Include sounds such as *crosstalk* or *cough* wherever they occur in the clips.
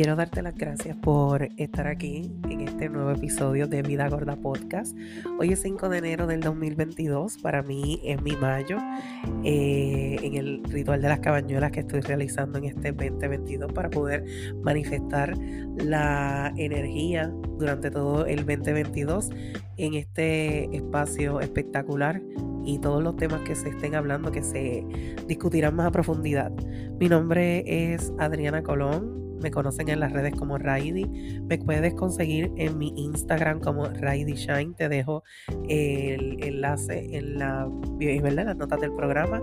Quiero darte las gracias por estar aquí en este nuevo episodio de Vida Gorda Podcast. Hoy es 5 de enero del 2022, para mí es mi mayo, eh, en el ritual de las cabañuelas que estoy realizando en este 2022 para poder manifestar la energía durante todo el 2022 en este espacio espectacular y todos los temas que se estén hablando que se discutirán más a profundidad. Mi nombre es Adriana Colón, me conocen en las redes como Raidi. Me puedes conseguir en mi Instagram como Raidi Shine. Te dejo el enlace en, la, en las notas del programa.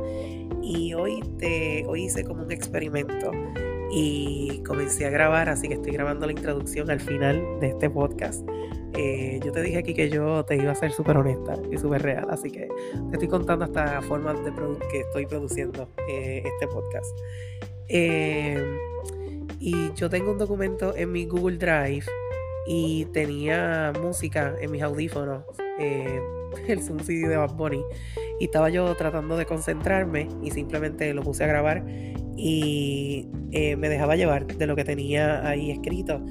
Y hoy, te, hoy hice como un experimento y comencé a grabar, así que estoy grabando la introducción al final de este podcast. Eh, yo te dije aquí que yo te iba a ser súper honesta y súper real, así que te estoy contando hasta formas de que estoy produciendo eh, este podcast. Eh, y yo tengo un documento en mi Google Drive y tenía música en mis audífonos, eh, *laughs* el Zoom CD de Bad. Y estaba yo tratando de concentrarme y simplemente lo puse a grabar y eh, me dejaba llevar de lo que tenía ahí escrito.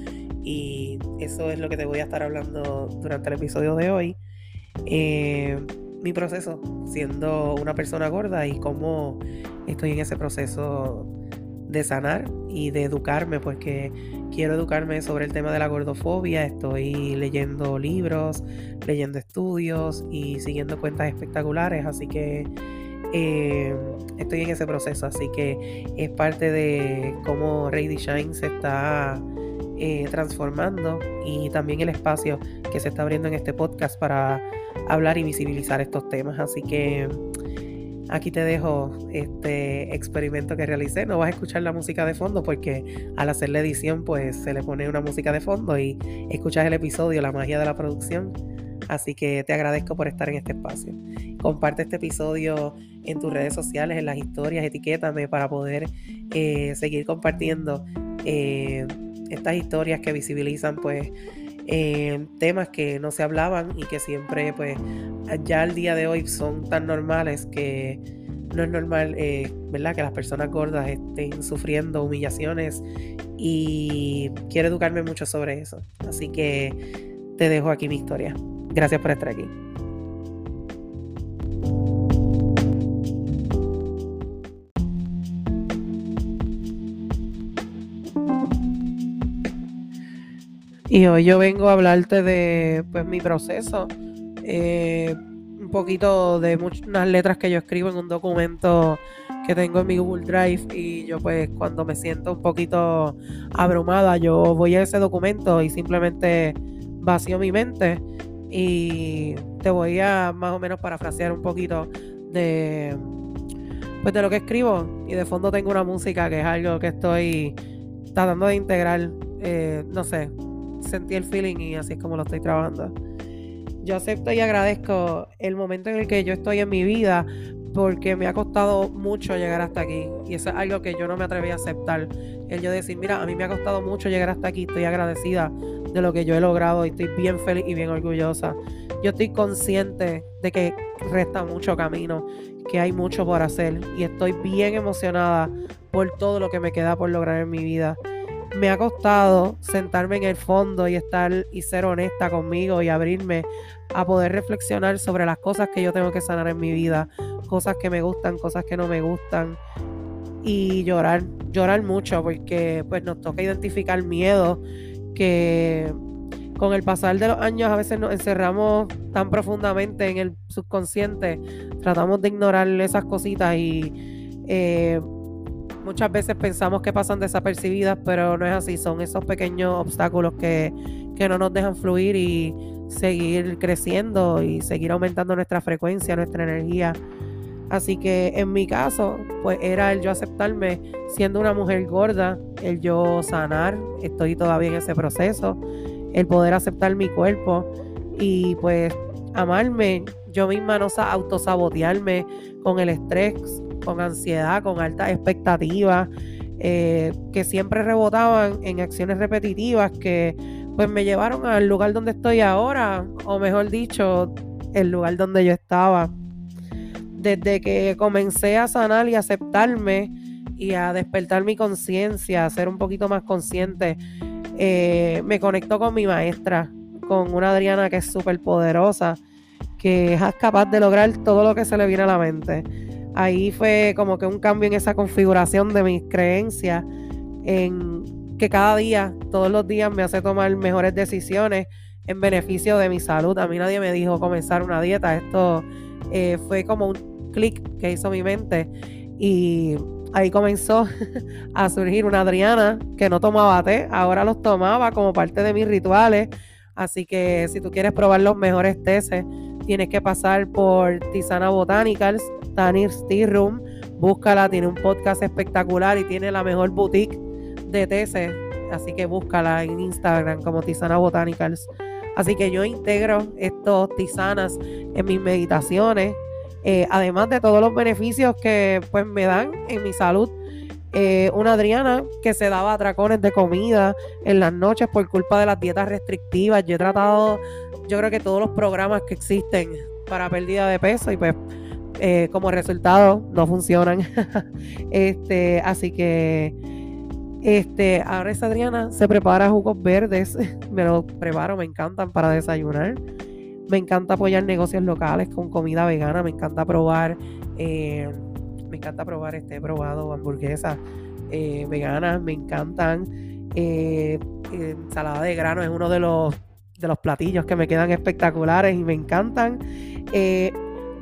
Y eso es lo que te voy a estar hablando durante el episodio de hoy. Eh, mi proceso siendo una persona gorda y cómo estoy en ese proceso de sanar y de educarme, pues que quiero educarme sobre el tema de la gordofobia. Estoy leyendo libros, leyendo estudios y siguiendo cuentas espectaculares, así que eh, estoy en ese proceso. Así que es parte de cómo Rady Shine se está eh, transformando y también el espacio que se está abriendo en este podcast para hablar y visibilizar estos temas. Así que Aquí te dejo este experimento que realicé. No vas a escuchar la música de fondo porque al hacer la edición pues se le pone una música de fondo y escuchas el episodio, la magia de la producción. Así que te agradezco por estar en este espacio. Comparte este episodio en tus redes sociales, en las historias, etiquétame para poder eh, seguir compartiendo eh, estas historias que visibilizan pues eh, temas que no se hablaban y que siempre, pues, ya al día de hoy son tan normales que no es normal, eh, ¿verdad? Que las personas gordas estén sufriendo humillaciones y quiero educarme mucho sobre eso. Así que te dejo aquí mi historia. Gracias por estar aquí. Y hoy yo vengo a hablarte de pues mi proceso. Eh, un poquito de unas letras que yo escribo en un documento que tengo en mi Google Drive y yo pues cuando me siento un poquito abrumada yo voy a ese documento y simplemente vacío mi mente y te voy a más o menos parafrasear un poquito de pues de lo que escribo y de fondo tengo una música que es algo que estoy tratando de integrar eh, no sé sentí el feeling y así es como lo estoy trabajando. Yo acepto y agradezco el momento en el que yo estoy en mi vida porque me ha costado mucho llegar hasta aquí y eso es algo que yo no me atreví a aceptar. El yo decir, mira, a mí me ha costado mucho llegar hasta aquí, estoy agradecida de lo que yo he logrado y estoy bien feliz y bien orgullosa. Yo estoy consciente de que resta mucho camino, que hay mucho por hacer y estoy bien emocionada por todo lo que me queda por lograr en mi vida me ha costado sentarme en el fondo y estar y ser honesta conmigo y abrirme a poder reflexionar sobre las cosas que yo tengo que sanar en mi vida, cosas que me gustan, cosas que no me gustan y llorar, llorar mucho porque pues nos toca identificar miedo que con el pasar de los años a veces nos encerramos tan profundamente en el subconsciente, tratamos de ignorar esas cositas y eh, muchas veces pensamos que pasan desapercibidas, pero no es así. Son esos pequeños obstáculos que, no nos dejan fluir y seguir creciendo y seguir aumentando nuestra frecuencia, nuestra energía. Así que en mi caso, pues era el yo aceptarme siendo una mujer gorda, el yo sanar, estoy todavía en ese proceso, el poder aceptar mi cuerpo y pues amarme, yo misma no autosabotearme con el estrés, con ansiedad, con altas expectativas, eh, que siempre rebotaban en acciones repetitivas que pues me llevaron al lugar donde estoy ahora, o mejor dicho, el lugar donde yo estaba. Desde que comencé a sanar y aceptarme, y a despertar mi conciencia, a ser un poquito más consciente, eh, me conectó con mi maestra, con una Adriana que es súper poderosa, que es capaz de lograr todo lo que se le viene a la mente. Ahí fue como que un cambio en esa configuración de mis creencias, en que cada día, todos los días me hace tomar mejores decisiones en beneficio de mi salud. A mí nadie me dijo comenzar una dieta, esto eh, fue como un clic que hizo mi mente y ahí comenzó *laughs* a surgir una Adriana que no tomaba té, ahora los tomaba como parte de mis rituales. Así que si tú quieres probar los mejores teces, tienes que pasar por Tisana Botanicals, Tanir's Tea Room. Búscala, tiene un podcast espectacular y tiene la mejor boutique de teces. Así que búscala en Instagram como Tisana Botanicals. Así que yo integro estos tisanas en mis meditaciones, eh, además de todos los beneficios que pues me dan en mi salud. Eh, una Adriana que se daba atracones de comida en las noches por culpa de las dietas restrictivas. Yo he tratado, yo creo que todos los programas que existen para pérdida de peso y pues eh, como resultado no funcionan. *laughs* este, así que este, ahora esa Adriana se prepara jugos verdes, *laughs* me los preparo, me encantan para desayunar. Me encanta apoyar negocios locales con comida vegana, me encanta probar, eh, me encanta probar este, he probado hamburguesas eh, veganas, me encantan. Eh, ensalada de grano es uno de los, de los platillos que me quedan espectaculares y me encantan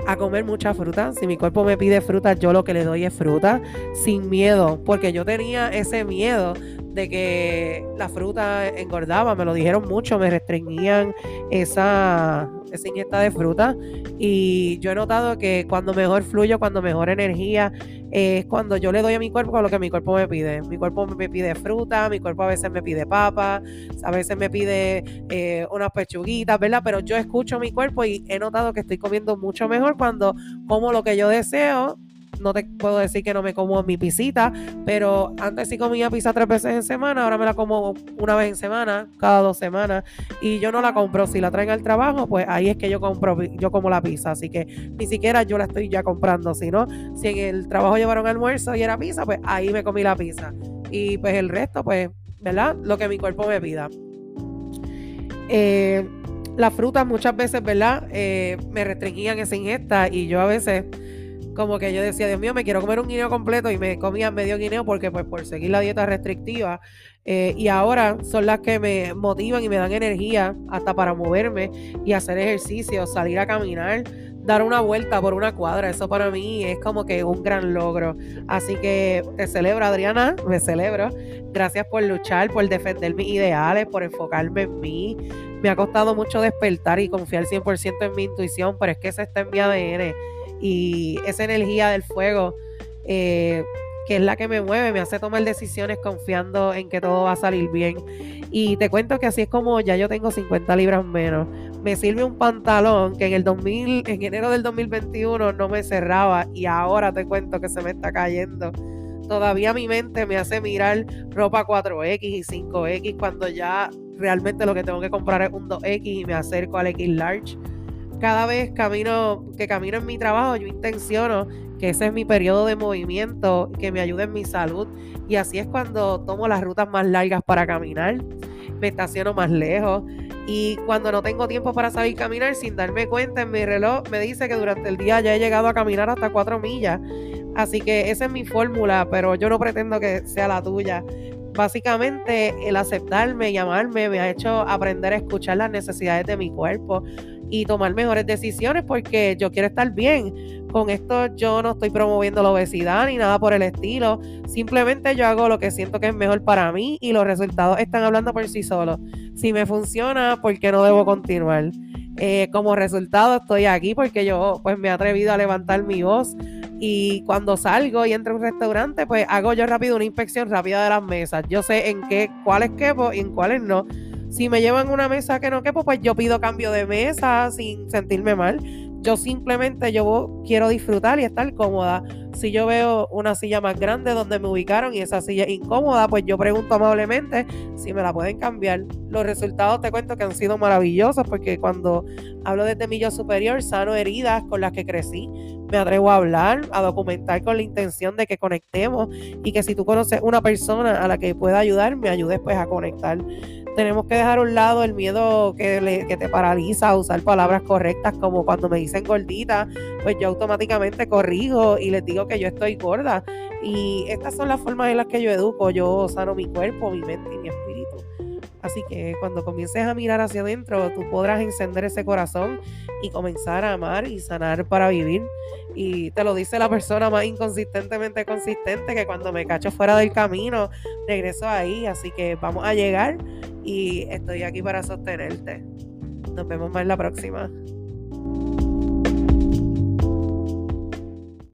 a comer mucha fruta. Si mi cuerpo me pide fruta, yo lo que le doy es fruta, sin miedo, porque yo tenía ese miedo de que la fruta engordaba, me lo dijeron mucho, me restringían esa, esa de fruta y yo he notado que cuando mejor fluyo, cuando mejor energía, es cuando yo le doy a mi cuerpo lo que mi cuerpo me pide. Mi cuerpo me pide fruta, mi cuerpo a veces me pide papa, a veces me pide eh, unas pechuguitas, ¿verdad? Pero yo escucho mi cuerpo y he notado que estoy comiendo mucho mejor cuando como lo que yo deseo no te puedo decir que no me como mi pisita, pero antes sí comía pizza tres veces en semana, ahora me la como una vez en semana, cada dos semanas, y yo no la compro. Si la traen al trabajo, pues ahí es que yo compro, yo como la pizza, así que ni siquiera yo la estoy ya comprando, sino si en el trabajo llevaron almuerzo y era pizza, pues ahí me comí la pizza. Y pues el resto, pues, ¿verdad? Lo que mi cuerpo me pida. Eh, las frutas muchas veces, ¿verdad? Eh, me restringían esa ingesta y yo a veces como que yo decía, Dios mío, me quiero comer un guineo completo y me comía medio guineo porque pues por seguir la dieta restrictiva eh, y ahora son las que me motivan y me dan energía hasta para moverme y hacer ejercicio, salir a caminar, dar una vuelta por una cuadra, eso para mí es como que un gran logro. Así que te celebro Adriana, me celebro. Gracias por luchar, por defender mis ideales, por enfocarme en mí. Me ha costado mucho despertar y confiar 100% en mi intuición, pero es que ese está en mi ADN y esa energía del fuego, eh, que es la que me mueve, me hace tomar decisiones confiando en que todo va a salir bien. Y te cuento que así es como ya yo tengo 50 libras menos. Me sirve un pantalón que en el 2000, en enero del 2021 no me cerraba y ahora te cuento que se me está cayendo. Todavía mi mente me hace mirar ropa 4X y 5X cuando ya realmente lo que tengo que comprar es un 2X y me acerco al X large cada vez camino, que camino en mi trabajo, yo intenciono que ese es mi periodo de movimiento, que me ayude en mi salud. Y así es cuando tomo las rutas más largas para caminar, me estaciono más lejos. Y cuando no tengo tiempo para salir a caminar, sin darme cuenta, en mi reloj me dice que durante el día ya he llegado a caminar hasta cuatro millas. Así que esa es mi fórmula, pero yo no pretendo que sea la tuya. Básicamente el aceptarme y amarme me ha hecho aprender a escuchar las necesidades de mi cuerpo y tomar mejores decisiones porque yo quiero estar bien. Con esto yo no estoy promoviendo la obesidad ni nada por el estilo. Simplemente yo hago lo que siento que es mejor para mí y los resultados están hablando por sí solos. Si me funciona, ¿por qué no debo continuar? Eh, como resultado estoy aquí porque yo pues me he atrevido a levantar mi voz y cuando salgo y entro a un restaurante pues hago yo rápido una inspección rápida de las mesas. Yo sé en qué, cuáles quepo y en cuáles no si me llevan una mesa que no quepo, pues yo pido cambio de mesa sin sentirme mal. Yo simplemente yo quiero disfrutar y estar cómoda. Si yo veo una silla más grande donde me ubicaron y esa silla incómoda, pues yo pregunto amablemente si me la pueden cambiar. Los resultados te cuento que han sido maravillosos porque cuando Hablo desde mi yo superior, sano heridas con las que crecí. Me atrevo a hablar, a documentar con la intención de que conectemos y que si tú conoces una persona a la que pueda ayudar, me ayudes pues a conectar. Tenemos que dejar a un lado el miedo que, que te paraliza a usar palabras correctas, como cuando me dicen gordita, pues yo automáticamente corrijo y les digo que yo estoy gorda. Y estas son las formas en las que yo educo. Yo sano mi cuerpo, mi mente y mi espíritu. Así que cuando comiences a mirar hacia adentro, tú podrás encender ese corazón y comenzar a amar y sanar para vivir. Y te lo dice la persona más inconsistentemente consistente que cuando me cacho fuera del camino, regreso ahí. Así que vamos a llegar y estoy aquí para sostenerte. Nos vemos más la próxima.